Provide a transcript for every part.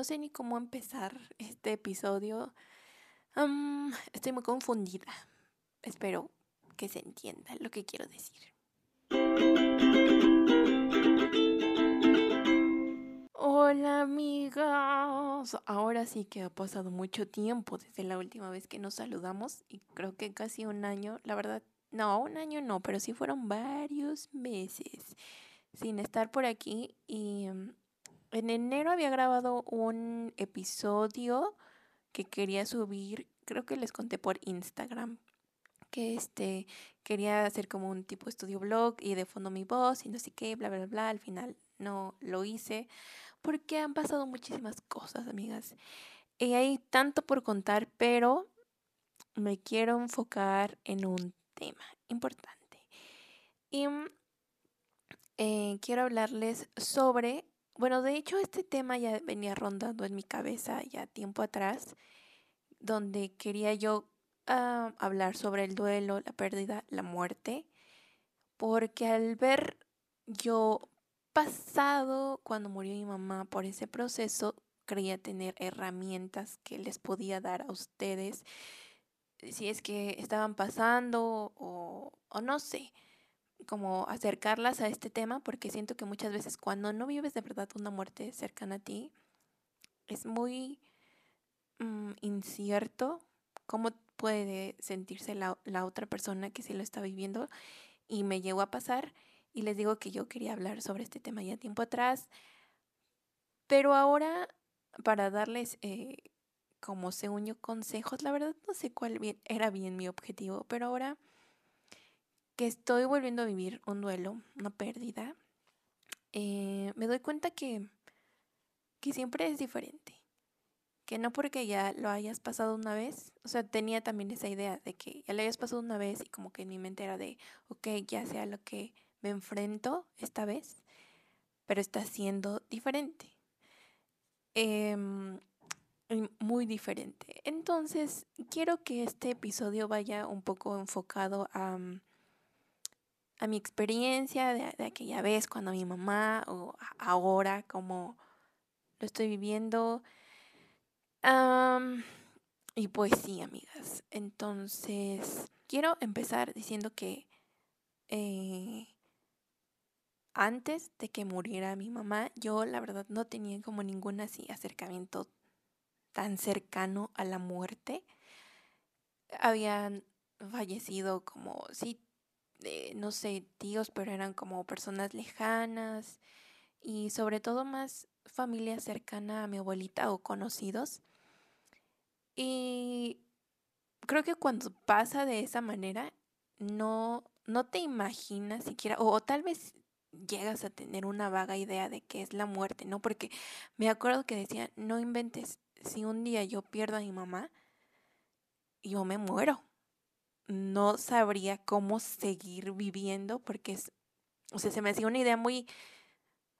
no sé ni cómo empezar este episodio. estoy muy confundida. Espero que se entienda lo que quiero decir. Hola amigas. Ahora sí que ha pasado mucho tiempo desde la última vez que nos saludamos y creo que casi un año, la verdad, no, un año no, pero sí fueron varios meses sin estar por aquí y mm, en enero había grabado un episodio que quería subir, creo que les conté por Instagram, que este quería hacer como un tipo estudio blog y de fondo mi voz y no sé qué, bla, bla, bla. Al final no lo hice porque han pasado muchísimas cosas, amigas. Y hay tanto por contar, pero me quiero enfocar en un tema importante. Y eh, quiero hablarles sobre, bueno, de hecho este tema ya venía rondando en mi cabeza ya tiempo atrás, donde quería yo ah, hablar sobre el duelo, la pérdida, la muerte, porque al ver yo pasado cuando murió mi mamá por ese proceso, creía tener herramientas que les podía dar a ustedes si es que estaban pasando o, o no sé como acercarlas a este tema porque siento que muchas veces cuando no vives de verdad una muerte cercana a ti, es muy mm, incierto cómo puede sentirse la, la, otra persona que sí lo está viviendo. Y me llegó a pasar y les digo que yo quería hablar sobre este tema ya tiempo atrás, pero ahora para darles eh, como según yo consejos, la verdad no sé cuál era bien mi objetivo, pero ahora que estoy volviendo a vivir un duelo, una pérdida, eh, me doy cuenta que, que siempre es diferente. Que no porque ya lo hayas pasado una vez, o sea, tenía también esa idea de que ya lo hayas pasado una vez y como que en mi mente era de, ok, ya sea lo que me enfrento esta vez, pero está siendo diferente. Em, muy diferente. Entonces, quiero que este episodio vaya un poco enfocado a a mi experiencia de, aquella vez cuando mi mamá o ahora como lo estoy viviendo. y pues sí, amigas. Entonces, quiero empezar diciendo que eh, antes de que muriera mi mamá, yo la verdad no tenía como ningún así acercamiento tan cercano a la muerte. Habían fallecido como, sí, no sé, tíos, pero eran como personas lejanas y sobre todo más familia cercana a mi abuelita o conocidos. Y creo que cuando pasa de esa manera, no, no te imaginas siquiera, o, tal vez llegas a tener una vaga idea de qué es la muerte, ¿no? Porque me acuerdo que decía, no inventes, si un día yo pierdo a mi mamá, yo me muero no sabría cómo seguir viviendo porque es, o sea, se me hacía una idea muy,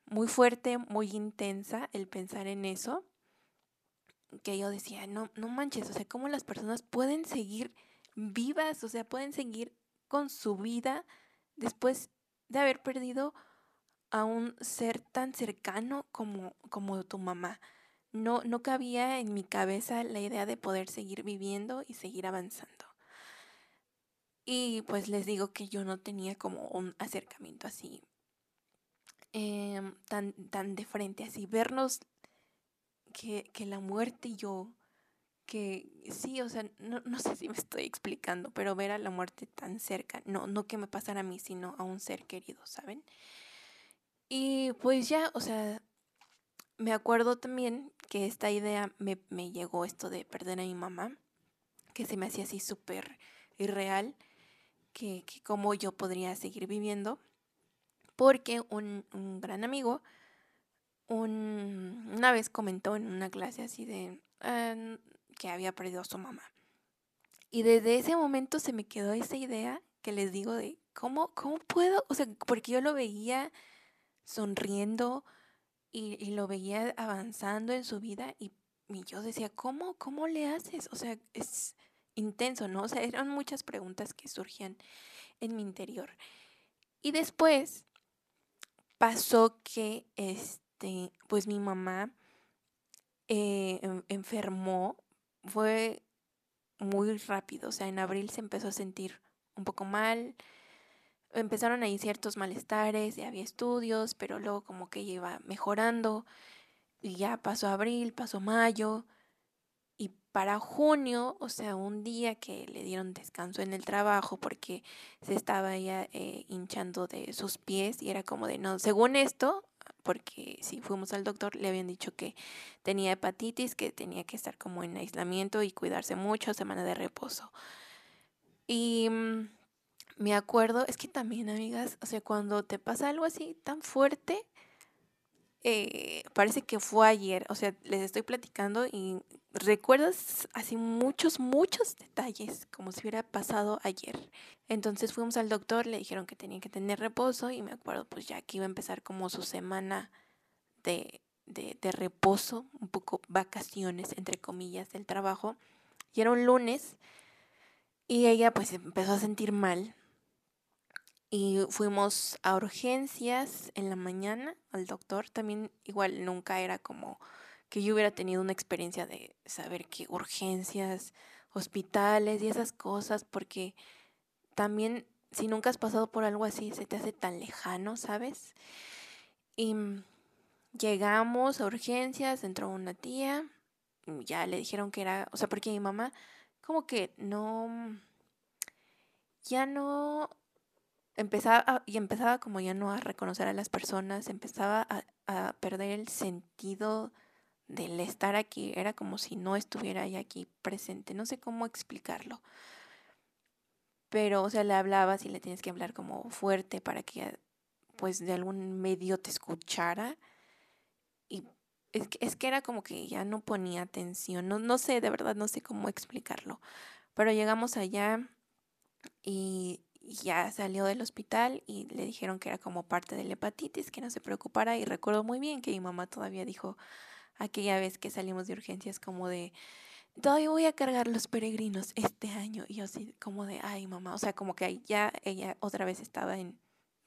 muy fuerte, muy intensa el pensar en eso, que yo decía, no, no manches, o sea, cómo las personas pueden seguir vivas, o sea, pueden seguir con su vida después de haber perdido a un ser tan cercano como, como tu mamá. No, no cabía en mi cabeza la idea de poder seguir viviendo y seguir avanzando. Y pues les digo que yo no tenía como un acercamiento así em, tan, tan de frente, así vernos que, que, la muerte y yo, que sí, o sea, no, no, sé si me estoy explicando, pero ver a la muerte tan cerca, no, no que me pasara a mí, sino a un ser querido, ¿saben? Y pues ya, o sea, me acuerdo también que esta idea me, me llegó esto de perder a mi mamá, que se me hacía así súper irreal que, que cómo yo podría seguir viviendo, porque un, un gran amigo un, una vez comentó en una clase así de ah, que había perdido a su mamá. Y desde ese momento se me quedó esa idea que les digo de cómo, cómo puedo, o sea, porque yo lo veía sonriendo y, lo veía avanzando en su vida y, y, yo decía, ¿cómo, cómo le haces? O sea, es, intenso, ¿no? O sea, eran muchas preguntas que surgían en mi interior. Y después pasó que, este, pues mi mamá eh, enfermó fue muy rápido. O sea, en abril se empezó a sentir un poco mal. Empezaron ahí ciertos malestares, ya había estudios, pero luego como que iba mejorando. Y ya pasó abril, pasó mayo. Y para junio, o sea, un día que le dieron descanso en el trabajo porque se estaba ya eh, hinchando de sus pies y era como de, no, según esto, porque si fuimos al doctor le habían dicho que tenía hepatitis, que tenía que estar como en aislamiento y cuidarse mucho, semana de reposo. Y mm, me acuerdo, es que también, amigas, o sea, cuando te pasa algo así tan fuerte, eh, parece que fue ayer, o sea, les estoy platicando y recuerdas así muchos, muchos detalles, como si hubiera pasado ayer. Entonces fuimos al doctor, le dijeron que tenía que tener reposo y me acuerdo pues ya que iba a empezar como su semana de, de, de reposo, un poco vacaciones, entre comillas, del trabajo. Y era un lunes y ella pues empezó a sentir mal, y fuimos a urgencias en la mañana al doctor. También igual nunca era como que yo hubiera tenido una experiencia de saber que urgencias, hospitales y esas cosas, porque también si nunca has pasado por algo así, se te hace tan lejano, ¿sabes? Y llegamos a urgencias, entró una tía, ya le dijeron que era, o sea, porque mi mamá como que no, ya no empezaba y empezaba como ya no a reconocer a las personas, empezaba a, perder el sentido del estar aquí, era como si no estuviera ya aquí presente, no sé cómo explicarlo. Pero, o sea, le hablabas y le tienes que hablar como fuerte para que pues de algún medio te escuchara. Y es que, es que era como que ya no ponía atención, no, no sé, de verdad no sé cómo explicarlo. Pero llegamos allá y ya salió del hospital y le dijeron que era como parte de la hepatitis, que no se preocupara y recuerdo muy bien que mi mamá todavía dijo aquella vez que salimos de urgencias como de todavía voy a cargar los peregrinos este año y yo así como de ay mamá, o sea, como que ya ella otra vez estaba en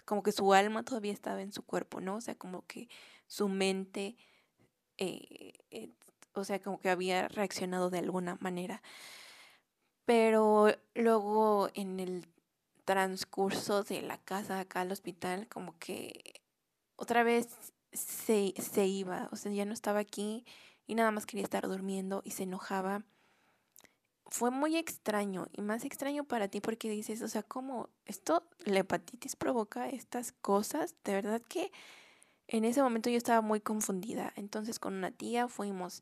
como que su alma todavía estaba en su cuerpo, ¿no? O sea, como que su mente eh, eh, o sea, como que había reaccionado de alguna manera. Pero luego en el transcurso de la casa acá al hospital, como que otra vez se, se iba, o sea, ya no estaba aquí y nada más quería estar durmiendo y se enojaba. Fue muy extraño y más extraño para ti porque dices, o sea, ¿cómo esto, la hepatitis provoca estas cosas? De verdad que en ese momento yo estaba muy confundida. Entonces con una tía fuimos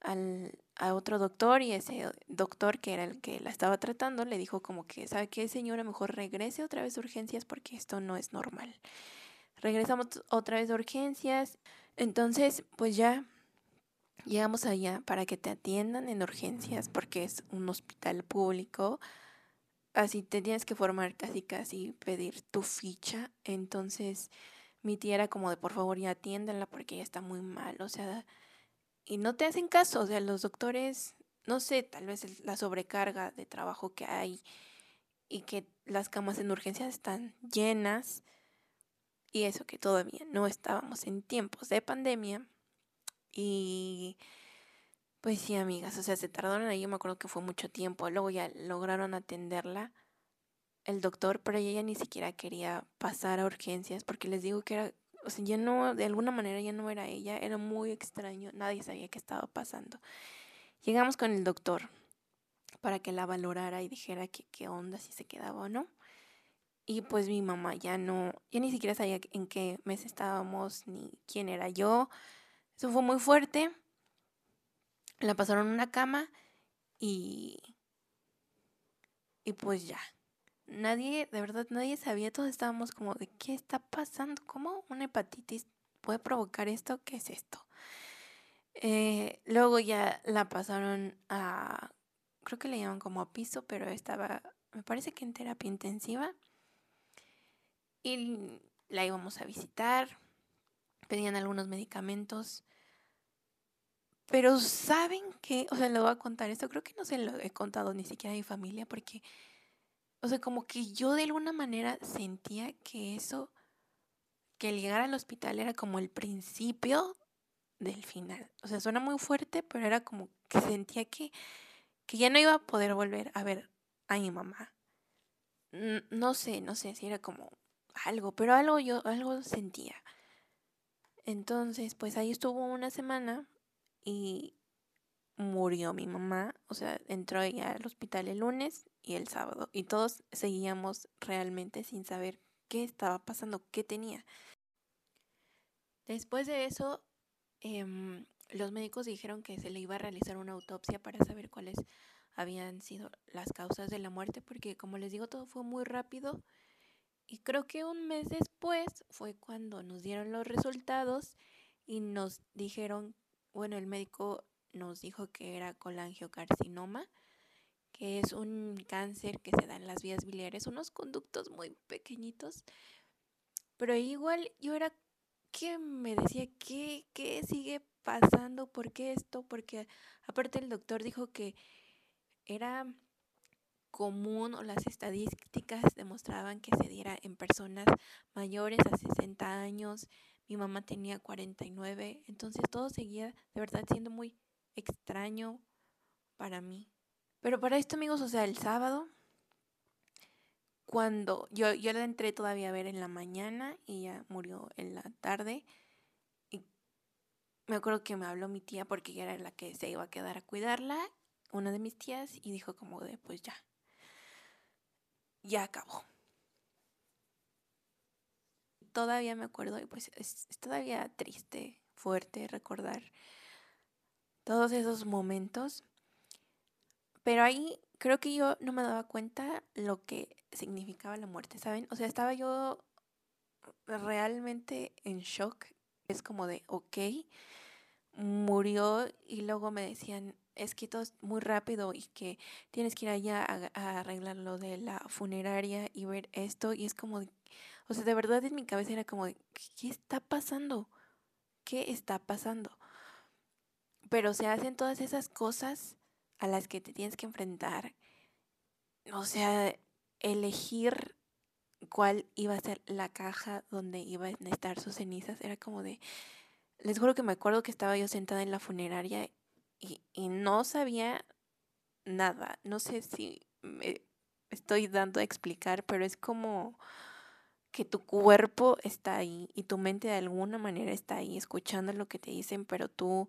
al, a otro doctor y ese doctor que era el que la estaba tratando le dijo como que, ¿sabe qué señora? Mejor regrese otra vez a urgencias porque esto no es normal. Regresamos otra vez a urgencias. Entonces, pues ya llegamos allá para que te atiendan en urgencias porque es un hospital público. Así te tienes que formar casi casi pedir tu ficha. Entonces mi tía era como de por favor ya atiéndanla porque ella está muy mal. O sea, y no te hacen caso. O sea, los doctores, no sé, tal vez la sobrecarga de trabajo que hay y que las camas en urgencias están llenas y eso que todavía no estábamos en tiempos de pandemia y pues sí, amigas, o sea, se tardaron ahí, yo me acuerdo que fue mucho tiempo, luego ya lograron atenderla el doctor, pero ella ni siquiera quería pasar a urgencias porque les digo que era o sea, ya no, de alguna manera ya no era ella, era muy extraño, nadie sabía qué estaba pasando. Llegamos con el doctor para que la valorara y dijera qué onda, si se quedaba o no. Y pues mi mamá ya no, ya ni siquiera sabía en qué mes estábamos ni quién era yo. Eso fue muy fuerte. La pasaron en una cama y y pues ya, nadie, de verdad, nadie sabía, todos estábamos como de qué está pasando, cómo una hepatitis puede provocar esto, qué es esto. Eh, luego ya la pasaron a, creo que le llaman como a piso, pero estaba, me parece que en terapia intensiva. Y la íbamos a visitar, pedían algunos medicamentos. Pero saben que, o sea, le voy a contar esto, creo que no se lo he contado ni siquiera a mi familia porque o sea, como que yo de alguna manera sentía que eso, que el llegar al hospital era como el principio del final. O sea, suena muy fuerte, pero era como que sentía que, que ya no iba a poder volver a ver a mi mamá. No sé, no sé si era como algo, pero algo yo, algo sentía. Entonces, pues ahí estuvo una semana y murió mi mamá. O sea, entró ella al hospital el lunes y el sábado. Y todos seguíamos realmente sin saber qué estaba pasando, qué tenía. Después de eso, em, los médicos dijeron que se le iba a realizar una autopsia para saber cuáles habían sido las causas de la muerte, porque como les digo, todo fue muy rápido. Y creo que un mes después fue cuando nos dieron los resultados y nos dijeron, bueno, el médico nos dijo que era colangiocarcinoma que es un cáncer que se da en las vías biliares, unos conductos muy pequeñitos. Pero igual yo era que me decía, ¿qué, ¿qué sigue pasando? ¿Por qué esto? Porque aparte el doctor dijo que era común o las estadísticas demostraban que se diera en personas mayores a 60 años. Mi mamá tenía 49, entonces todo seguía de verdad siendo muy extraño para mí. Pero para esto, amigos, o sea, el sábado, cuando yo, yo la entré todavía a ver en la mañana y ella murió en la tarde. Y me acuerdo que me habló mi tía porque ella era la que se iba a quedar a cuidarla, una de mis tías, y dijo como de, pues ya, ya acabó. Todavía me acuerdo y pues es todavía triste, fuerte recordar todos esos momentos pero ahí creo que yo no me daba cuenta lo que significaba la muerte, ¿saben? O sea, estaba yo realmente en shock. Es como de, ok, murió y luego me decían, es que todo es muy rápido y que tienes que ir allá a, arreglar lo de la funeraria y ver esto. Y es como, o sea, de verdad en mi cabeza era como, ¿qué está pasando? ¿Qué está pasando? Pero se hacen todas esas cosas a las que te tienes que enfrentar. O sea, elegir cuál iba a ser la caja donde iban a estar sus cenizas era como de... Les juro que me acuerdo que estaba yo sentada en la funeraria y, y no sabía nada. No sé si me estoy dando a explicar, pero es como que tu cuerpo está ahí y tu mente de alguna manera está ahí escuchando lo que te dicen, pero tú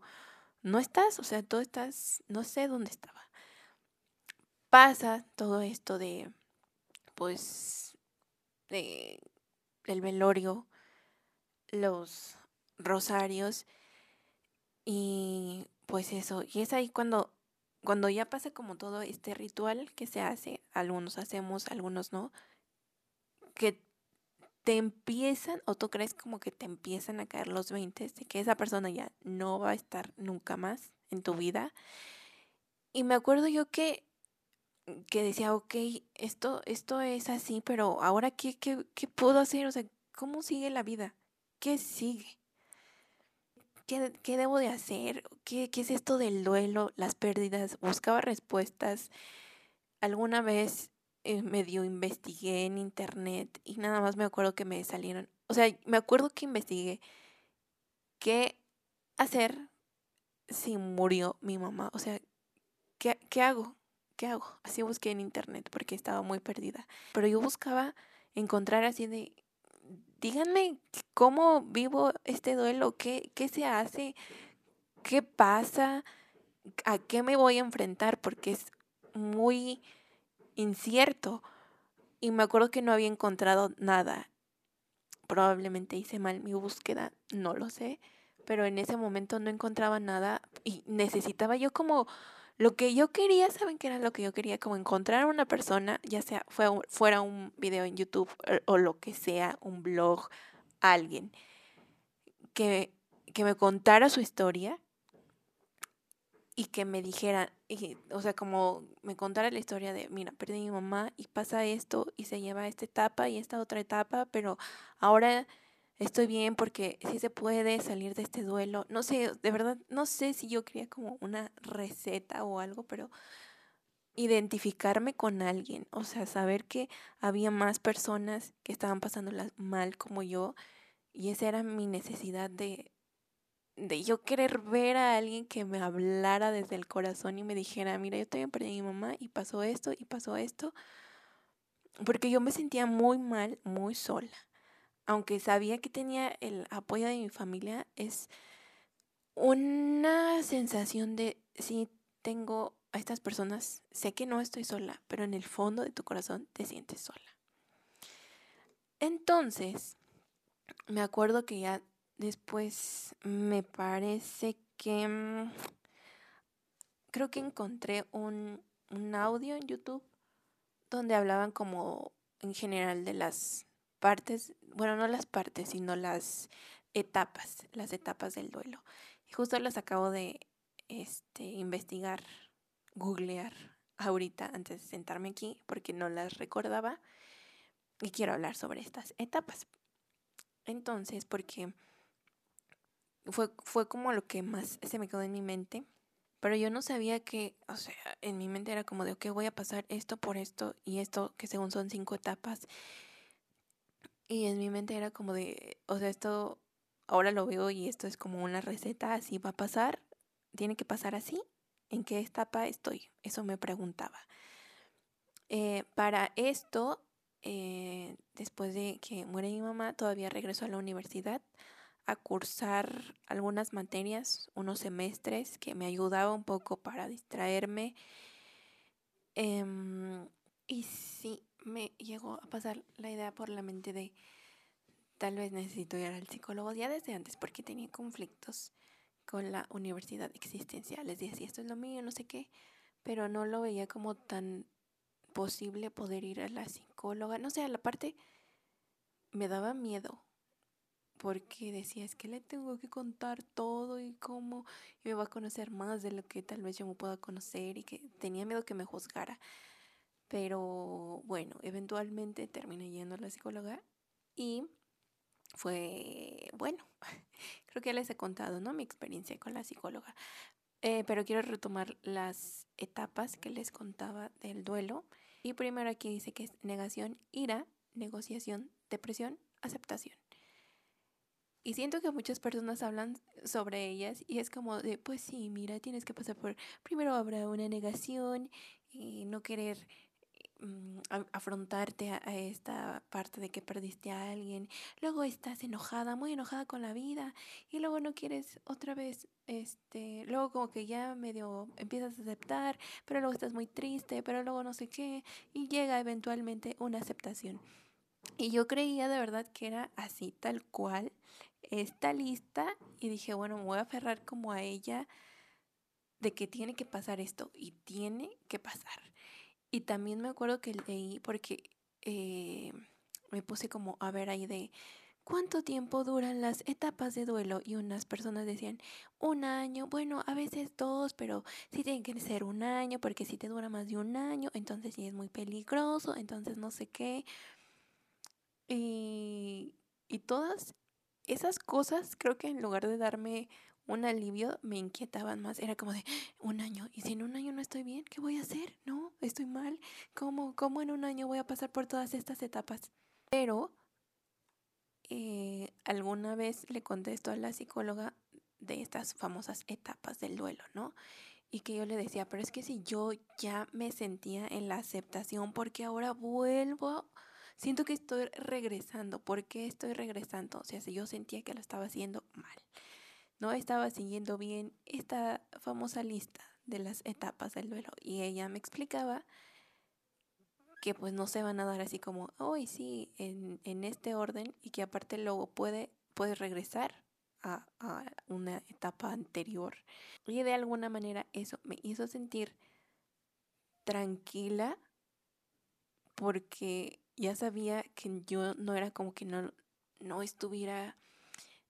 no estás, o sea, tú estás, no sé dónde estaba. Pasa todo esto de, pues, de, el velorio, los rosarios y pues eso, y es ahí cuando cuando ya pasa como todo este ritual que se hace, algunos hacemos, algunos no, que te empiezan, o tú crees como que te empiezan a caer los 20 de que esa persona ya no va a estar nunca más en tu vida. Y me acuerdo yo que, que decía, ok, esto, esto es así, pero ahora qué, qué, qué puedo hacer? O sea, ¿cómo sigue la vida? ¿Qué sigue? ¿Qué, ¿Qué, debo de hacer? ¿Qué, ¿Qué es esto del duelo, las pérdidas? Buscaba respuestas. Alguna vez eh, medio investigué en internet y nada más me acuerdo que me salieron, o sea, me acuerdo que investigué qué hacer si murió mi mamá, o sea, ¿qué, qué hago? ¿Qué hago? Así busqué en internet porque estaba muy perdida. Pero yo buscaba encontrar así de, díganme cómo vivo este duelo, qué, qué se hace, qué pasa, a qué me voy a enfrentar, porque es muy incierto. Y me acuerdo que no había encontrado nada. Probablemente hice mal mi búsqueda, no lo sé. Pero en ese momento no encontraba nada y necesitaba yo como lo que yo quería, ¿saben qué era lo que yo quería? Como encontrar a una persona, ya sea fue fuera un video en YouTube eh, o, lo que sea, un blog, alguien, que, que me contara su historia y que me dijera, o sea, como me contara la historia de, mira, perdí a mi mamá y pasa esto y se lleva esta etapa y esta otra etapa, pero ahora estoy bien porque sí se puede salir de este duelo. No sé, de verdad, no sé si yo quería como una receta o algo, pero identificarme con alguien, o sea, saber que había más personas que estaban pasándolas mal como yo y esa era mi necesidad de de yo querer ver a alguien que me hablara desde el corazón y me dijera, mira, yo también perdí a mi mamá y pasó esto y pasó esto, porque yo me sentía muy mal, muy sola. Aunque sabía que tenía el apoyo de mi familia, es una sensación de, sí, tengo a estas personas, sé que no estoy sola, pero en el fondo de tu corazón te sientes sola. Entonces, me acuerdo que ya después me parece que mm, creo que encontré un, un audio en YouTube donde hablaban como en general de las partes, bueno, no las partes, sino las etapas, las etapas del duelo. Y justo las acabo de este, investigar, googlear ahorita antes de sentarme aquí porque no las recordaba y quiero hablar sobre estas etapas. Entonces, porque fue, fue como lo que más se me quedó en mi mente, pero yo no sabía que, o sea, en mi mente era como de, ok, voy a pasar esto por esto y esto, que según son cinco etapas. Y en mi mente era como de, o sea, esto ahora lo veo y esto es como una receta, así va a pasar, tiene que pasar así. ¿En qué etapa estoy? Eso me preguntaba. Eh, para esto, eh, después de que muere mi mamá, todavía regreso a la universidad a cursar algunas materias, unos semestres que me ayudaba un poco para distraerme. Em, y sí, me llegó a pasar la idea por la mente de tal vez necesito ir al psicólogo ya desde antes porque tenía conflictos con la universidad existencial. Les decía, esto es lo mío, no sé qué, pero no lo veía como tan posible poder ir a la psicóloga. No sé, a la parte me daba miedo porque decía, es que le tengo que contar todo y cómo, y me va a conocer más de lo que tal vez yo me pueda conocer y que tenía miedo que me juzgara. Pero bueno, eventualmente terminé yendo a la psicóloga y fue bueno. Creo que ya les he contado, ¿no? Mi experiencia con la psicóloga. Eh, pero quiero retomar las etapas que les contaba del duelo. Y primero aquí dice que es negación, ira, negociación, depresión, aceptación. Y siento que muchas personas hablan sobre ellas y es como de, pues sí, mira, tienes que pasar por, primero habrá una negación y no querer afrontarte a, esta parte de que perdiste a alguien, luego estás enojada, muy enojada con la vida y luego no quieres otra vez, este, luego como que ya medio empiezas a aceptar, pero luego estás muy triste, pero luego no sé qué y llega eventualmente una aceptación. Y yo creía de verdad que era así, tal cual, esta lista y dije, bueno, me voy a aferrar como a ella de que tiene que pasar esto y tiene que pasar. Y también me acuerdo que leí, porque eh, me puse como a ver ahí de cuánto tiempo duran las etapas de duelo y unas personas decían un año, bueno, a veces dos, pero sí tienen que ser un año, porque si te dura más de un año, entonces sí es muy peligroso, entonces no sé qué. Y, y todas esas cosas creo que en lugar de darme un alivio me inquietaban más. Era como de un año. Y si en un año no estoy bien, ¿qué voy a hacer? No, estoy mal. ¿Cómo, cómo en un año voy a pasar por todas estas etapas? Pero eh, alguna vez le contesto a la psicóloga de estas famosas etapas del duelo, ¿no? Y que yo le decía, pero es que si yo ya me sentía en la aceptación, porque ahora vuelvo, siento que estoy regresando, ¿por qué estoy regresando? O sea, si yo sentía que lo estaba haciendo mal no estaba siguiendo bien esta famosa lista de las etapas del duelo y ella me explicaba que pues no se van a dar así como, hoy sí, en, en, este orden y que aparte luego puede, regresar a, a una etapa anterior. Y de alguna manera eso me hizo sentir tranquila porque ya sabía que yo no era como que no, no estuviera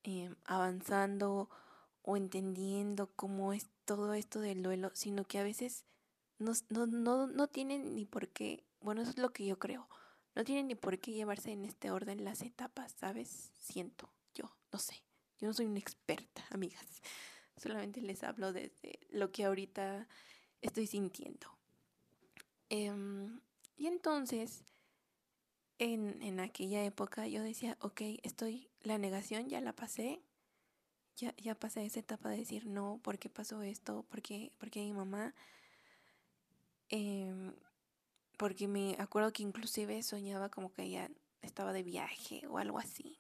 eh, avanzando o entendiendo cómo es todo esto del duelo, sino que a veces no, no, no, no tienen ni por qué, bueno, eso es lo que yo creo, no tienen ni por qué llevarse en este orden las etapas, ¿sabes? Siento, yo, no sé, yo no soy una experta, amigas, solamente les hablo desde lo que ahorita estoy sintiendo. Em, y entonces, en, en aquella época yo decía, ok, estoy, la negación ya la pasé, ya, ya pasé esa etapa de decir no, ¿por qué pasó esto? ¿Por qué, mi mamá? Em, porque me acuerdo que inclusive soñaba como que ella estaba de viaje o algo así.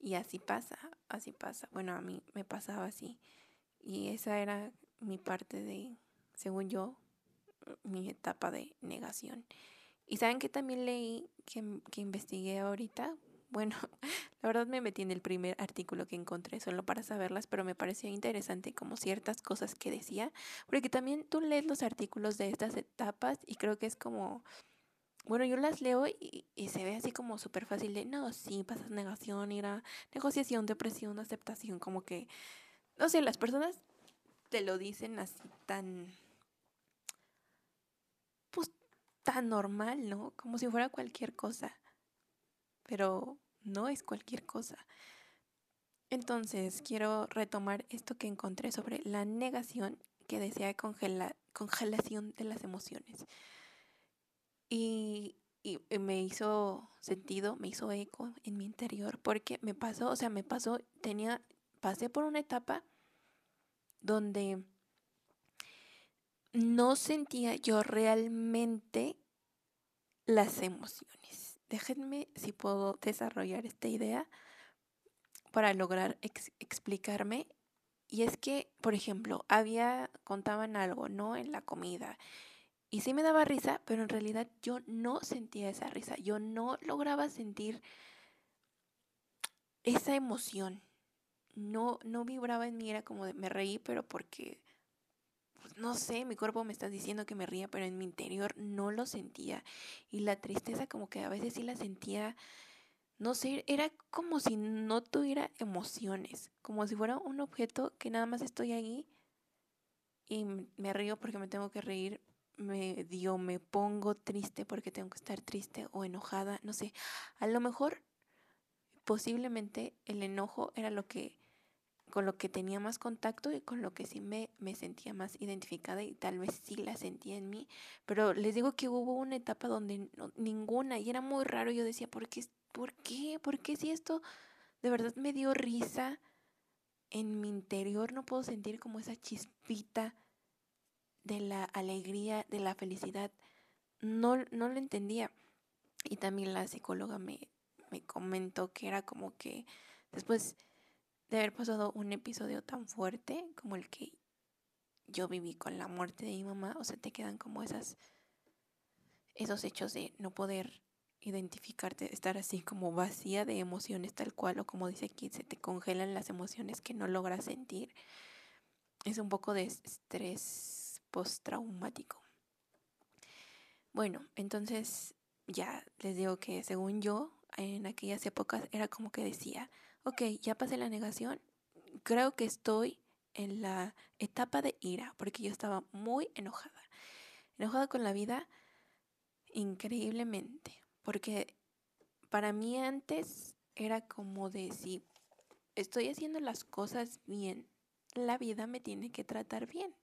Y así pasa, así pasa. Bueno, a mí me pasaba así. Y esa era mi parte de, según yo, mi etapa de negación. Y saben que también leí, que, que investigué ahorita, bueno, la verdad me metí en el primer artículo que encontré solo para saberlas, pero me pareció interesante como ciertas cosas que decía, porque también tú lees los artículos de estas etapas y creo que es como, bueno, yo las leo y, se ve así como súper fácil de, no, sí, pasas negación, ira, negociación, depresión, aceptación, como que, no sé, las personas te lo dicen así tan, pues tan normal, ¿no? Como si fuera cualquier cosa pero no es cualquier cosa. Entonces, quiero retomar esto que encontré sobre la negación que decía congelación de las emociones. Y, y, me hizo sentido, me hizo eco en mi interior, porque me pasó, o sea, me pasó, tenía, pasé por una etapa donde no sentía yo realmente las emociones déjenme si puedo desarrollar esta idea para lograr explicarme. Y es que, por ejemplo, había, contaban algo, ¿no? En la comida. Y sí me daba risa, pero en realidad yo no sentía esa risa. Yo no lograba sentir esa emoción. No, no vibraba en mí, era como de, me reí, pero porque no sé, mi cuerpo me está diciendo que me ría, pero en mi interior no lo sentía. Y la tristeza como que a veces sí la sentía, no sé, era como si no tuviera emociones, como si fuera un objeto que nada más estoy ahí y me río porque me tengo que reír, me dio, me pongo triste porque tengo que estar triste o enojada, no sé. A lo mejor posiblemente el enojo era lo que con lo que tenía más contacto y con lo que sí me, me sentía más identificada y tal vez sí la sentía en mí. Pero les digo que hubo una etapa donde ninguna y era muy raro. Yo decía, ¿por qué? ¿Por qué? ¿Por qué si esto de verdad me dio risa? En mi interior no puedo sentir como esa chispita de la alegría, de la felicidad. No, no lo entendía. Y también la psicóloga me, me comentó que era como que después de haber pasado un episodio tan fuerte como el que yo viví con la muerte de mi mamá, o sea, te quedan como esas esos hechos de no poder identificarte, estar así como vacía de emociones tal cual o como dice aquí, se te congelan las emociones que no logras sentir. Es un poco de estrés postraumático. Bueno, entonces ya les digo que según yo, en aquellas épocas era como que decía, ok, ya pasé la negación, creo que estoy en la etapa de ira, porque yo estaba muy enojada, enojada con la vida increíblemente, porque para mí antes era como de si estoy haciendo las cosas bien, la vida me tiene que tratar bien.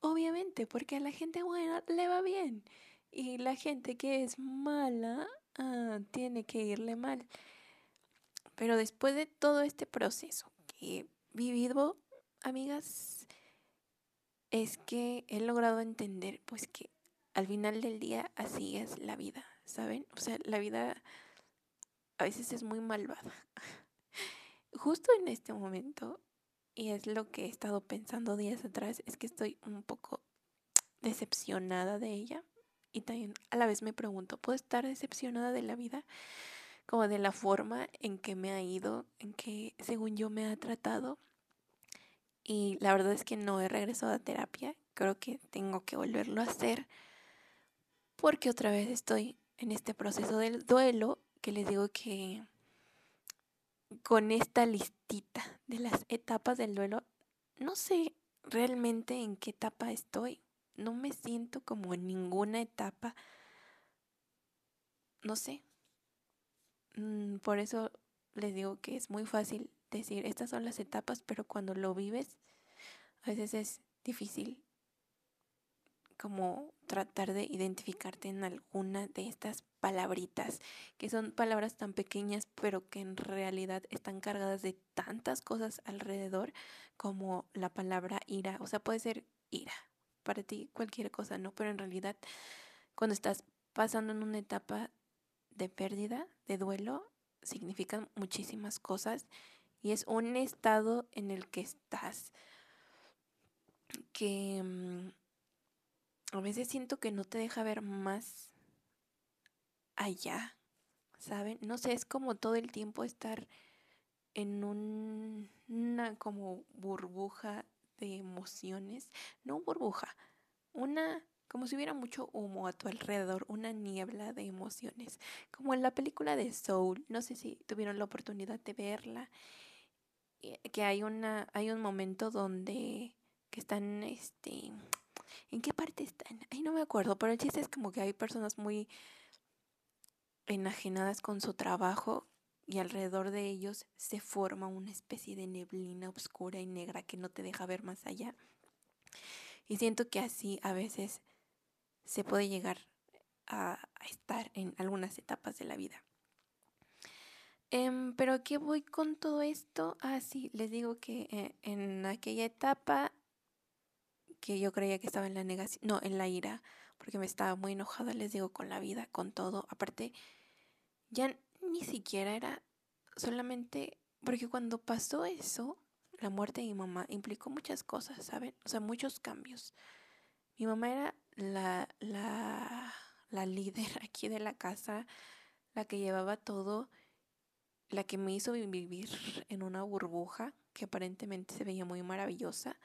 Obviamente, porque a la gente buena le va bien y la gente que es mala ah, tiene que irle mal. Pero después de todo este proceso que he vivido, amigas, es que he logrado entender pues que al final del día así es la vida, ¿saben? O sea, la vida a veces es muy malvada. Justo en este momento, y es lo que he estado pensando días atrás, es que estoy un poco decepcionada de ella. Y también a la vez me pregunto, ¿puedo estar decepcionada de la vida? Como de la forma en que me ha ido, en que según yo me ha tratado. Y la verdad es que no he regresado a terapia, creo que tengo que volverlo a hacer porque otra vez estoy en este proceso del duelo que les digo que con esta listita de las etapas del duelo, no sé realmente en qué etapa estoy. No me siento como en ninguna etapa. No sé, Mm, por eso les digo que es muy fácil decir estas son las etapas, pero cuando lo vives, a veces es difícil como tratar de identificarte en alguna de estas palabritas, que son palabras tan pequeñas, pero que en realidad están cargadas de tantas cosas alrededor como la palabra ira. O sea, puede ser ira, para ti cualquier cosa, ¿no? Pero en realidad, cuando estás pasando en una etapa de pérdida, de duelo, significan muchísimas cosas y es un estado en el que estás que mm, a veces siento que no te deja ver más allá, ¿saben? No sé, es como todo el tiempo estar en una como burbuja de emociones, no burbuja, una como si hubiera mucho humo a tu alrededor, una niebla de emociones, como en la película de Soul, no sé si tuvieron la oportunidad de verla, que hay una hay un momento donde que están este ¿En qué parte están? Ay, no me acuerdo, pero el chiste es como que hay personas muy enajenadas con su trabajo y alrededor de ellos se forma una especie de neblina oscura y negra que no te deja ver más allá. Y siento que así a veces se puede llegar a, estar en algunas etapas de la vida. Em, pero ¿qué voy con todo esto? Ah, sí, les digo que eh, en aquella etapa que yo creía que estaba en la negación, no, en la ira, porque me estaba muy enojada, les digo, con la vida, con todo. Aparte, ya ni siquiera era solamente, porque cuando pasó eso, la muerte de mi mamá implicó muchas cosas, ¿saben? O sea, muchos cambios. Mi mamá era la, la, la líder aquí de la casa, la que llevaba todo, la que me hizo vivir en una burbuja que aparentemente se veía muy maravillosa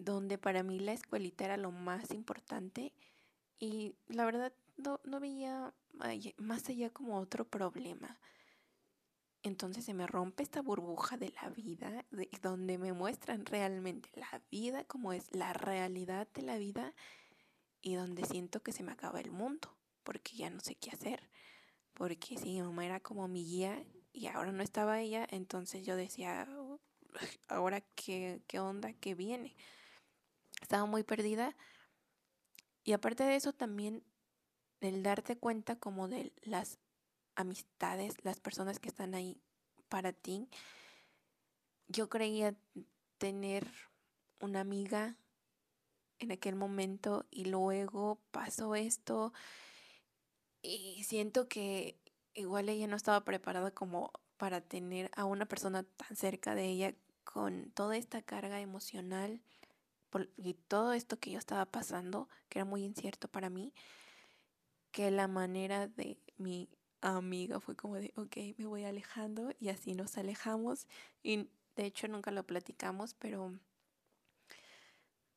donde para mí la escuelita era lo más importante y la verdad no, no veía más allá como otro problema. Entonces se me rompe esta burbuja de la vida, de, donde me muestran realmente la vida como es la realidad de la vida y donde siento que se me acaba el mundo, porque ya no sé qué hacer. Porque si mi mamá era como mi guía y ahora no estaba ella, entonces yo decía, ahora qué, qué onda, qué viene estaba muy perdida. Y aparte de eso también el darte cuenta como de las amistades, las personas que están ahí para ti. Yo creía tener una amiga en aquel momento y luego pasó esto y siento que igual ella no estaba preparada como para tener a una persona tan cerca de ella con toda esta carga emocional y todo esto que yo estaba pasando, que era muy incierto para mí, que la manera de mi amiga fue como de, ok, me voy alejando y así nos alejamos y de hecho nunca lo platicamos, pero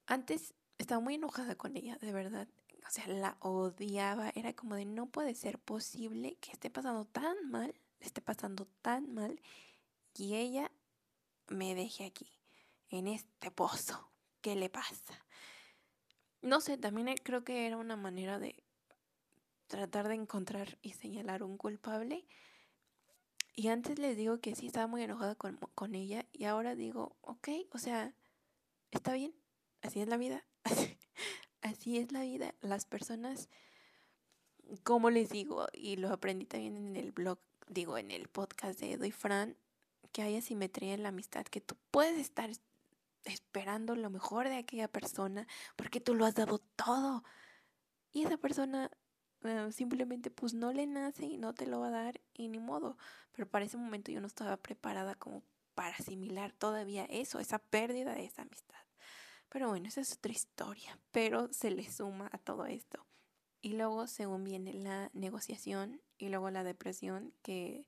antes estaba muy enojada con ella, de verdad. O sea, la odiaba, era como de, no puede ser posible que esté pasando tan mal, esté pasando tan mal y ella me deje aquí, en este pozo. ¿qué le pasa? No sé, también creo que era una manera de tratar de encontrar y señalar un culpable. Y antes les digo que sí estaba muy enojada con, con ella y ahora digo, ok, o sea, está bien, así es la vida, así es la vida. Las personas, como les digo, y lo aprendí también en el blog, digo, en el podcast de Edo y Fran, que hay asimetría en la amistad, que tú puedes estar esperando lo mejor de aquella persona porque tú lo has dado todo. Y esa persona eh, simplemente pues no le nace y no te lo va a dar y ni modo. Pero para ese momento yo no estaba preparada como para asimilar todavía eso, esa pérdida de esa amistad. Pero bueno, esa es otra historia, pero se le suma a todo esto. Y luego, según viene la negociación y luego la depresión, que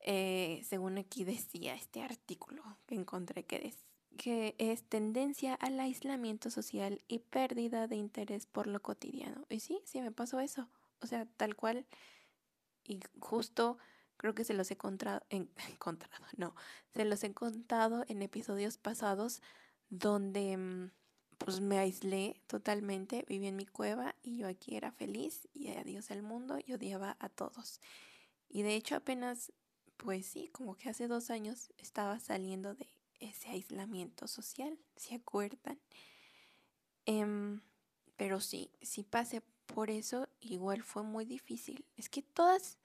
eh, según aquí decía este artículo que encontré que decía que es tendencia al aislamiento social y pérdida de interés por lo cotidiano. Y sí, sí me pasó eso. O sea, tal cual. Y justo creo que se los he encontrado, en, encontrado, no, se los he contado en episodios pasados donde mm, pues me aislé totalmente, viví en mi cueva y yo aquí era feliz y adiós al mundo y odiaba a todos. Y de hecho apenas, pues sí, como que hace dos años estaba saliendo de ese aislamiento social, ¿se acuerdan? Em, pero sí, sí pasé por eso, igual fue muy difícil. Es que todas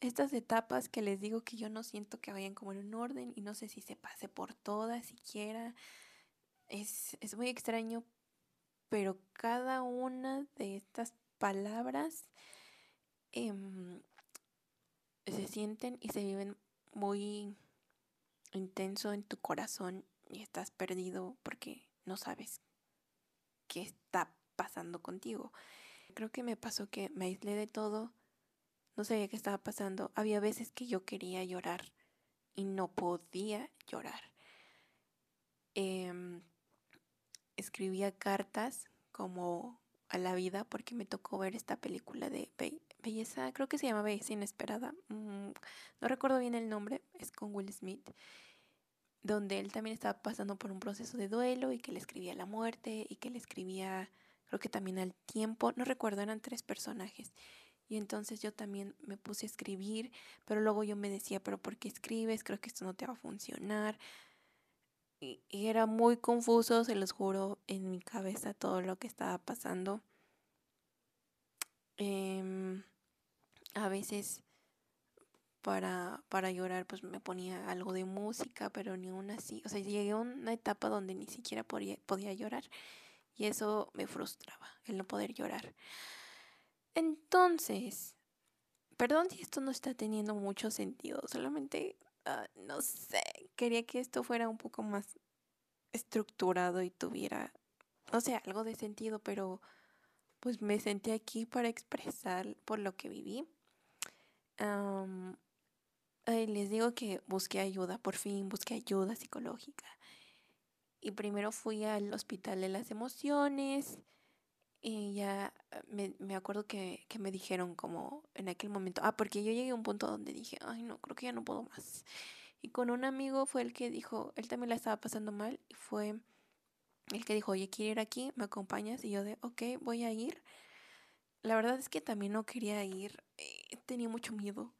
estas etapas que les digo que yo no siento que vayan como en un orden y no sé si se pase por todas siquiera. Es, es muy extraño, pero cada una de estas palabras em, se sienten y se viven muy intenso en tu corazón y estás perdido porque no sabes qué está pasando contigo. Creo que me pasó que me aislé de todo, no sabía qué estaba pasando. Había veces que yo quería llorar y no podía llorar. Em, escribía cartas como a la vida porque me tocó ver esta película de Belleza, creo que se llama Belleza Inesperada. Mm, no recuerdo bien el nombre, es con Will Smith donde él también estaba pasando por un proceso de duelo y que le escribía la muerte y que le escribía creo que también al tiempo, no recuerdo, eran tres personajes. Y entonces yo también me puse a escribir, pero luego yo me decía, pero ¿por qué escribes? Creo que esto no te va a funcionar. Y, era muy confuso, se los juro, en mi cabeza todo lo que estaba pasando. Em, a veces para, para llorar pues me ponía algo de música, pero ni aún así. O sea, llegué a una etapa donde ni siquiera podía, podía llorar. Y eso me frustraba, el no poder llorar. Entonces, perdón si esto no está teniendo mucho sentido, solamente, ah, no sé, quería que esto fuera un poco más estructurado y tuviera, no sé, algo de sentido, pero pues me senté aquí para expresar por lo que viví. Les digo que busqué ayuda, por fin busqué ayuda psicológica. Y primero fui al hospital de las emociones y ya ah, me, me acuerdo que, que, me dijeron como en aquel momento, ah, porque yo llegué a un punto donde dije, ay, no, creo que ya no puedo más. Y con un amigo fue el que dijo, él también la estaba pasando mal y fue el que dijo, oye, quiero ir aquí, ¿me acompañas? Y yo de, ok, voy a ir. La verdad es que también no quería ir, eh, tenía mucho miedo,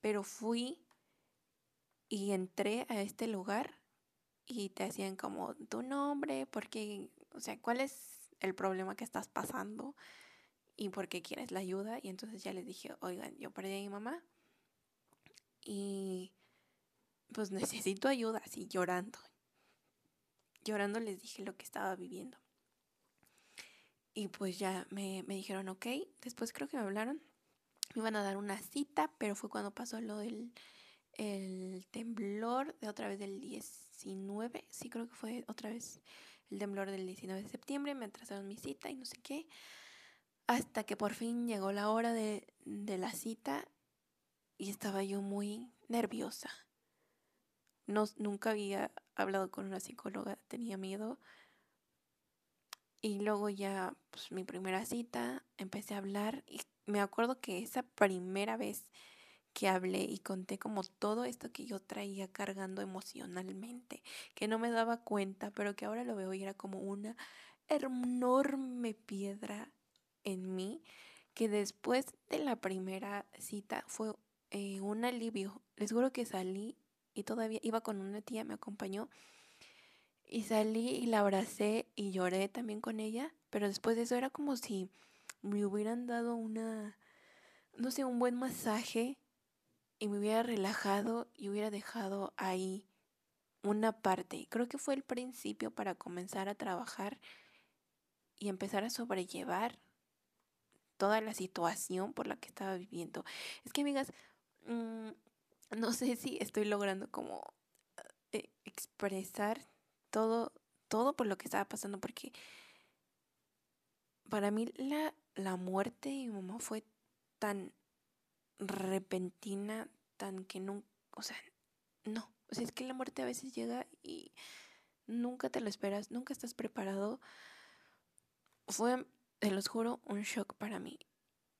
pero fui y entré a este lugar y te hacían como tu nombre, porque, o sea, ¿cuál es el problema que estás pasando? Y por qué quieres la ayuda. Y entonces ya les dije, oigan, yo perdí a mi mamá y pues necesito ayuda, así llorando. Llorando les dije lo que estaba viviendo. Y pues ya me, me dijeron, ok, después creo que me hablaron, me iban a dar una cita, pero fue cuando pasó lo del el temblor de otra vez del 19, sí creo que fue otra vez el temblor del 19 de septiembre, me atrasaron mi cita y no sé qué, hasta que por fin llegó la hora de, la cita y estaba yo muy nerviosa. Nunca había hablado con una psicóloga, tenía miedo. Y luego ya, pues mi primera cita, empecé a hablar y me acuerdo que esa primera vez que hablé y conté como todo esto que yo traía cargando emocionalmente, que no me daba cuenta, pero que ahora lo veo y era como una enorme piedra en mí, que después de la primera cita fue eh, un alivio. Les juro que salí y todavía iba con una tía, me acompañó. Y salí y la abracé y lloré también con ella, pero después de eso era como si me hubieran dado una, no sé, un buen masaje y me hubiera relajado y hubiera dejado ahí una parte. Creo que fue el principio para comenzar a trabajar y empezar a sobrellevar toda la situación por la que estaba viviendo. Es que, amigas, mm, no sé si estoy logrando como eh, expresar todo, todo por lo que estaba pasando, porque para mí la, la muerte de mi mamá fue tan repentina, tan que nunca, o sea, no, o sea, es que la muerte a veces llega y nunca te lo esperas, nunca estás preparado. Fue, te los juro, un shock para mí.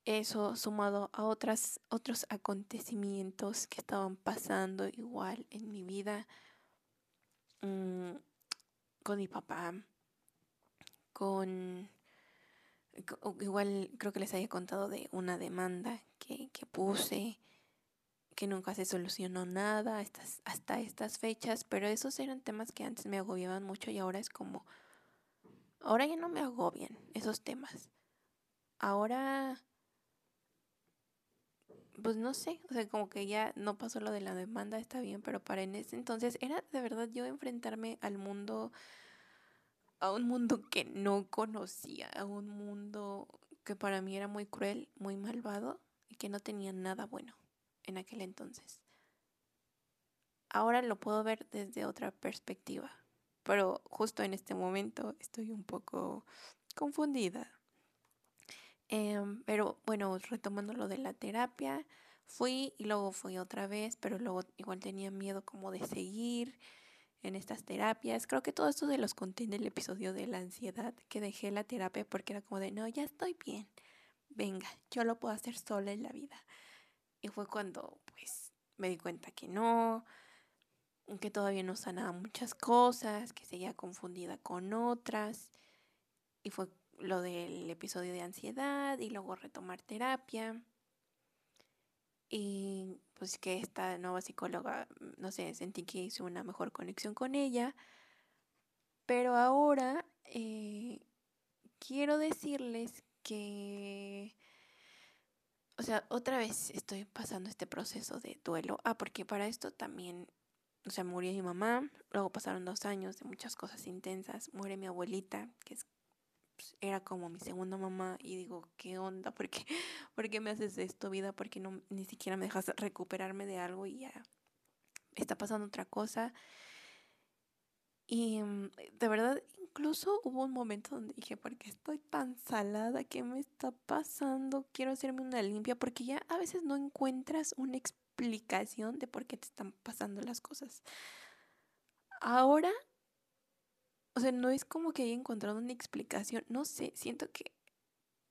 Eso sumado a otras, otros acontecimientos que estaban pasando igual en mi vida, mm, con mi papá, con igual creo que les había contado de una demanda que, que puse, que nunca se solucionó nada hasta estas fechas, pero esos eran temas que antes me agobiaban mucho y ahora es como, ahora ya no me agobian esos temas. Ahora, pues no sé, o sea, como que ya no pasó lo de la demanda, está bien, pero para en ese entonces era de verdad yo enfrentarme al mundo, a un mundo que no conocía, a un mundo que para mí era muy cruel, muy malvado y que no tenía nada bueno en aquel entonces. Ahora lo puedo ver desde otra perspectiva, pero justo en este momento estoy un poco confundida. Em, pero bueno, retomando lo de la terapia, fui y luego fui otra vez, pero luego igual tenía miedo como de seguir en estas terapias. Creo que todo esto de los conté en el episodio de la ansiedad, que dejé la terapia porque era como de, no, ya estoy bien, venga, yo lo puedo hacer sola en la vida. Y fue cuando pues me di cuenta que no, que todavía no sanaba muchas cosas, que seguía confundida con otras. Y fue lo del episodio de ansiedad y luego retomar terapia. Y pues que esta nueva psicóloga, no sé, sentí que hice una mejor conexión con ella. Pero ahora eh, quiero decirles que, o sea, otra vez estoy pasando este proceso de duelo. Ah, porque para esto también o sea, murió mi mamá, luego pasaron dos años de muchas cosas intensas, muere mi abuelita, que es, pues, era como mi segunda mamá, y digo, ¿qué onda? ¿Por qué, ¿Por qué me haces esto, vida? ¿Por qué no, ni siquiera me dejas recuperarme de algo y ya está pasando otra cosa? Y mm, de verdad, incluso hubo un momento donde dije, ¿por qué estoy tan salada? ¿Qué me está pasando? Quiero hacerme una limpia porque ya a veces no encuentras un explicación de por qué te están pasando las cosas. Ahora, o sea, no es como que haya encontrado una explicación, no sé, siento que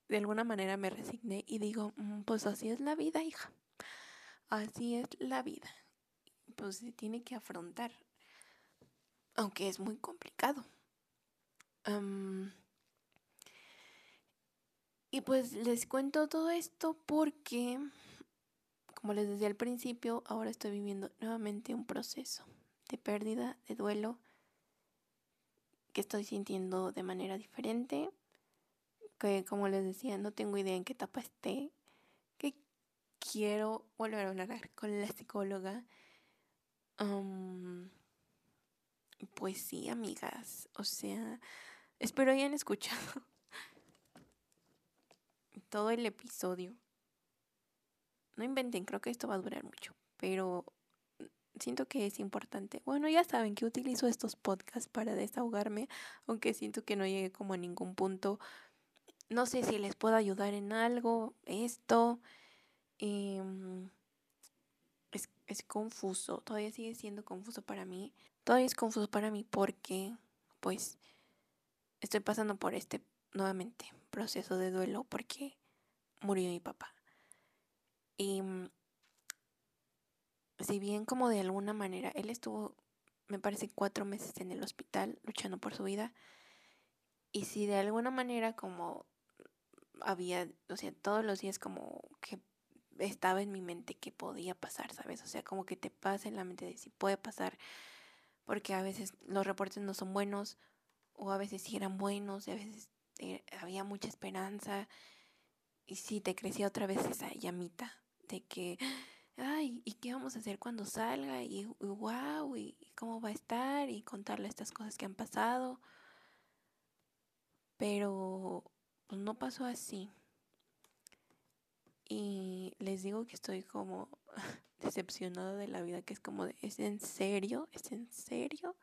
de alguna manera me resigné y digo, mm, pues así es la vida, hija. Así es la vida. Pues se tiene que afrontar, aunque es muy complicado. y pues les cuento todo esto porque como les decía al principio, ahora estoy viviendo nuevamente un proceso de pérdida, de duelo, que estoy sintiendo de manera diferente, que como les decía, no tengo idea en qué etapa esté, que quiero volver a hablar con la psicóloga. pues sí, amigas, o sea, espero hayan escuchado todo el episodio no inventen, creo que esto va a durar mucho, pero siento que es importante. Bueno, ya saben que utilizo estos podcasts para desahogarme, aunque siento que no llegue como a ningún punto. No sé si les puedo ayudar en algo, esto. Em, es, es confuso, todavía sigue siendo confuso para mí. Todavía es confuso para mí porque, pues, estoy pasando por este, nuevamente, proceso de duelo porque murió mi papá. Y mm, si bien como de alguna manera él estuvo, me parece, cuatro meses en el hospital luchando por su vida, y si de alguna manera como había, o sea, todos los días como que estaba en mi mente que podía pasar, ¿sabes? O sea, como que te pasa en la mente de si puede pasar, porque a veces los reportes no son buenos, o a veces sí eran buenos, y a veces eh, había mucha esperanza, y sí te crecía otra vez esa llamita de que, ay, ¿y qué vamos a hacer cuando salga? Y, wow, y, cómo va a estar y contarle estas cosas que han pasado. Pero pues, no pasó así. Y les digo que estoy como decepcionada de la vida, que es como de, ¿es en serio? ¿Es en serio?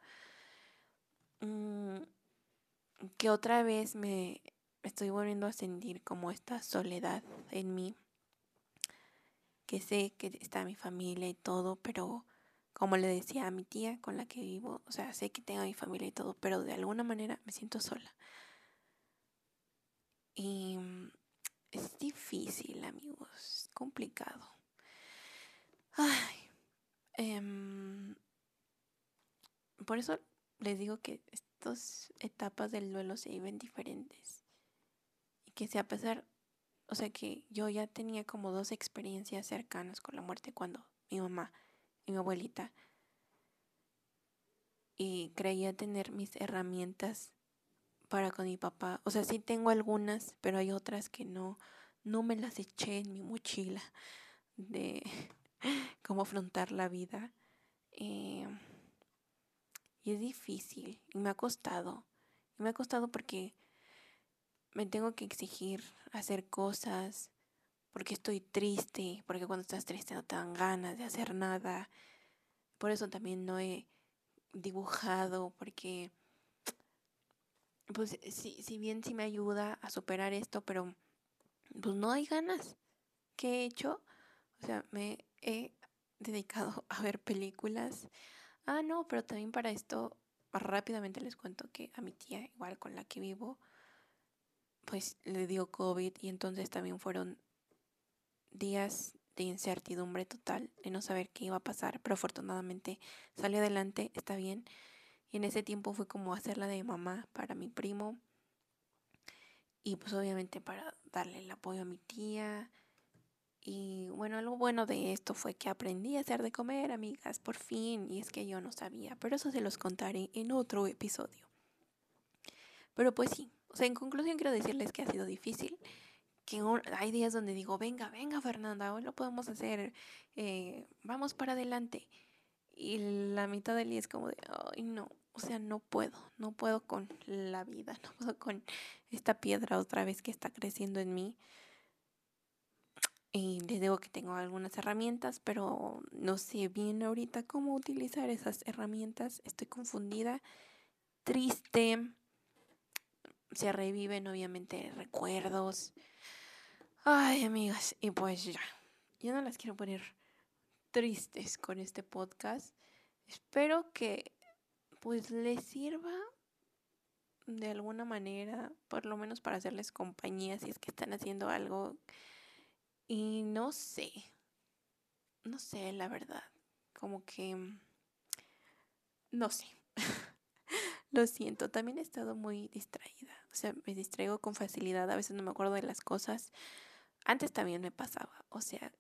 Mm, que otra vez me estoy volviendo a sentir como esta soledad en mí que sé que está mi familia y todo, pero como le decía a mi tía con la que vivo, o sea, sé que tengo mi familia y todo, pero de alguna manera me siento sola. Y mm, es difícil, amigos, es complicado. Ay, em, por eso les digo que estas etapas del duelo se viven diferentes. Y que sea a pesar o sea que yo ya tenía como dos experiencias cercanas con la muerte cuando mi mamá y mi abuelita y creía tener mis herramientas para con mi papá. O sea, sí tengo algunas, pero hay otras que no, no me las eché en mi mochila de cómo afrontar la vida. Eh, y es difícil, y me ha costado. Y me ha costado porque me tengo que exigir hacer cosas, porque estoy triste, porque cuando estás triste no te dan ganas de hacer nada. Por eso también no he dibujado, porque pues si, si bien sí me ayuda a superar esto, pero pues no hay ganas. ¿Qué he hecho? O sea, me he dedicado a ver películas. Ah, no, pero también para esto rápidamente les cuento que a mi tía, igual con la que vivo, pues le dio COVID y entonces también fueron días de incertidumbre total, de no saber qué iba a pasar, pero afortunadamente salió adelante, está bien. Y en ese tiempo fue como hacerla de mamá para mi primo. Y pues obviamente para darle el apoyo a mi tía. Y bueno, algo bueno de esto fue que aprendí a hacer de comer, amigas, por fin. Y es que yo no sabía, pero eso se los contaré en otro episodio. Pero pues sí, sea, en conclusión quiero decirles que ha sido difícil que hay días donde digo, venga, venga Fernanda, hoy lo podemos hacer, eh, vamos para adelante. Y la mitad del día es como de, ay no, o sea, no puedo, no puedo con la vida, no puedo con esta piedra otra vez que está creciendo en mí. Y les digo que tengo algunas herramientas, pero no sé bien ahorita cómo utilizar esas herramientas. Estoy confundida, triste. Se reviven obviamente recuerdos. Ay, amigas, y pues ya. Yo no las quiero poner tristes con este podcast. Espero que pues les sirva de alguna manera, por lo menos para hacerles compañía si es que están haciendo algo. Y no sé, no sé, la verdad, como que, no sé. Lo siento, también he estado muy distraída. O sea, me distraigo con facilidad, a veces no me acuerdo de las cosas. Antes también me pasaba, o sea,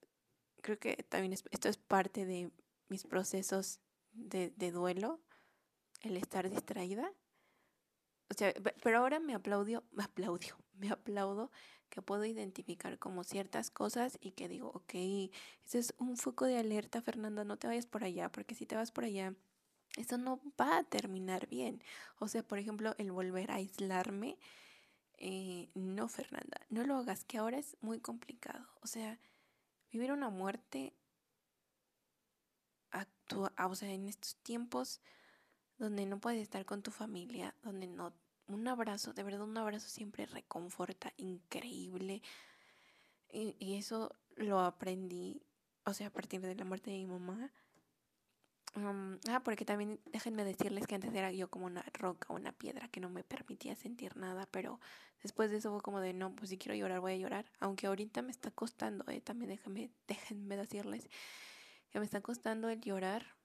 creo que también esto es parte de mis procesos de, de duelo, el estar distraída. O sea, pero ahora me aplaudio, me aplaudio, me aplaudo que puedo identificar como ciertas cosas y que digo, ok, ese es un foco de alerta, Fernanda, no te vayas por allá, porque si te vas por allá, eso no va a terminar bien. O sea, por ejemplo, el volver a aislarme eh, no, Fernanda, no lo hagas, que ahora es muy complicado. O sea, vivir una muerte actúa, o sea, en estos tiempos donde no puedes estar con tu familia, donde no, un abrazo, de verdad un abrazo siempre reconforta, increíble. Y, y eso lo aprendí, o sea, a partir de la muerte de mi mamá ah, porque también déjenme decirles que antes era yo como una roca, una piedra que no me permitía sentir nada, pero después de eso fue como de no, pues si quiero llorar voy a llorar, aunque ahorita me está costando, eh, también déjenme, déjenme decirles que me está costando el llorar.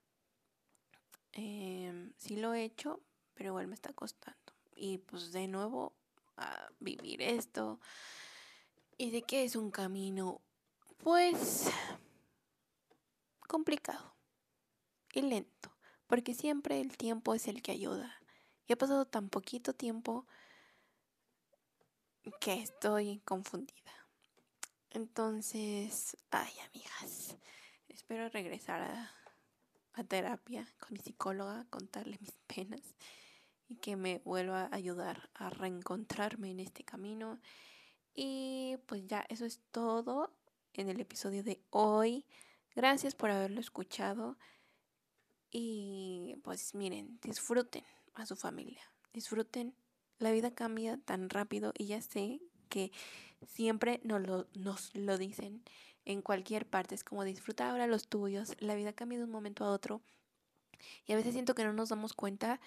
Eh, sí lo he hecho, pero igual me está costando. Y pues de nuevo a vivir esto. ¿Y de qué es un camino? Pues complicado y lento, porque siempre el tiempo es el que ayuda. Y ha pasado tan poquito tiempo que estoy confundida. Entonces, ay amigas, espero regresar a, terapia con mi psicóloga, contarle mis penas y que me vuelva a ayudar a reencontrarme en este camino. Y pues ya, eso es todo en el episodio de hoy. Gracias por haberlo escuchado. Y pues miren, disfruten a su familia, disfruten. La vida cambia tan rápido y ya sé que siempre nos lo, nos lo dicen en cualquier parte. Es como disfruta ahora los tuyos. La vida cambia de un momento a otro. Y a veces siento que no nos damos cuenta,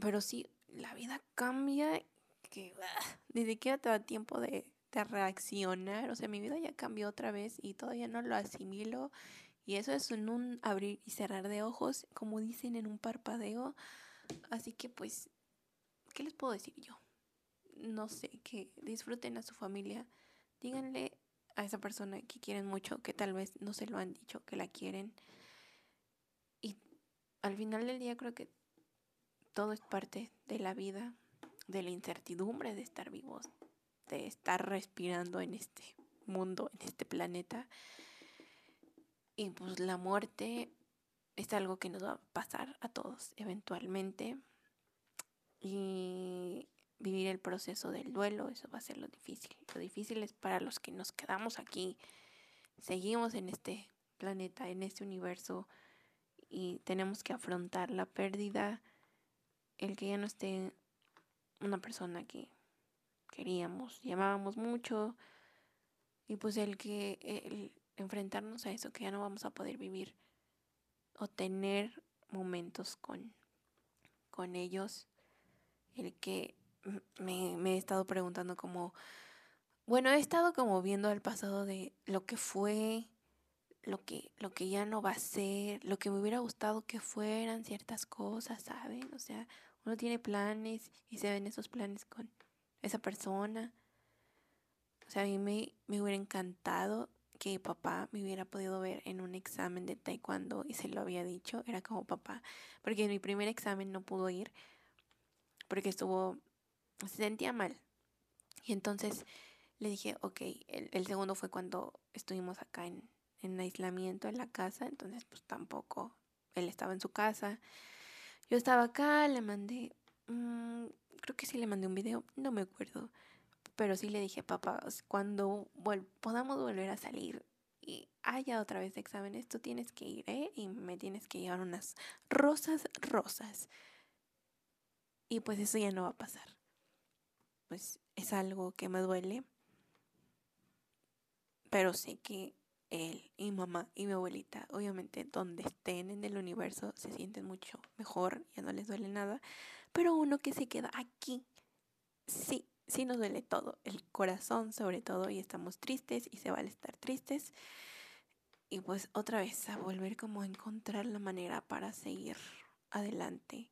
pero sí, la vida cambia que ni siquiera te da tiempo de, de reaccionar. O sea, mi vida ya cambió otra vez y todavía no lo asimilo y eso es un abrir y cerrar de ojos, como dicen en un parpadeo. Así que pues, ¿qué les puedo decir yo? No sé, que disfruten a su familia. Díganle a esa persona que quieren mucho, que tal vez no se lo han dicho, que la quieren. Y al final del día creo que todo es parte de la vida. de la incertidumbre de estar vivos, de estar respirando en este mundo, en este planeta. Y pues la muerte es algo que nos va a pasar a todos eventualmente. Y vivir el proceso del duelo, eso va a ser lo difícil. Lo difícil es para los que nos quedamos aquí, seguimos en este planeta, en este universo y tenemos que afrontar la pérdida, el que ya no esté una persona que queríamos, llamábamos mucho y pues el que el enfrentarnos a eso que ya no vamos a poder vivir o tener momentos con, con ellos, el que me, he estado preguntando como, bueno, he estado como viendo al pasado de lo que fue, lo que, lo que ya no va a ser, lo que me hubiera gustado que fueran ciertas cosas, ¿saben? O sea, uno tiene planes y se ven esos planes con esa persona. O sea, a mí me hubiera encantado que papá me hubiera podido ver en un examen de taekwondo y se lo había dicho, era como papá, porque en mi primer examen no pudo ir porque estuvo, se sentía mal. Y entonces le dije, ok, el, segundo fue cuando estuvimos acá en, en aislamiento en la casa, entonces pues tampoco, él estaba en su casa. Yo estaba acá, le mandé, mmm, creo que sí le mandé un video, no me acuerdo, pero sí le dije, papá, cuando podamos volver a salir y haya otra vez exámenes, tú tienes que ir, ¿eh? Y me tienes que llevar unas rosas rosas. Y pues eso ya no va a pasar. Pues es algo que me duele. Pero sé que él y mamá y mi abuelita, obviamente donde estén en el universo, se sienten mucho mejor, ya no les duele nada, pero uno que se queda aquí, sí, sí nos duele todo, el corazón sobre todo, y estamos tristes y se vale estar tristes. Y pues otra vez a volver como a encontrar la manera para seguir adelante.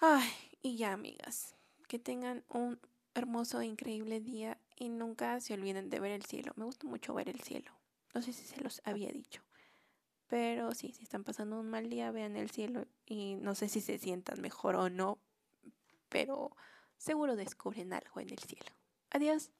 Ay, y ya amigas, que tengan un hermoso e increíble día y nunca se olviden de ver el cielo. Me gusta mucho ver el cielo. No sé si se los había dicho. Pero sí, si están pasando un mal día, vean el cielo y no sé si se sientan mejor o no, pero seguro descubren algo en el cielo. Adiós.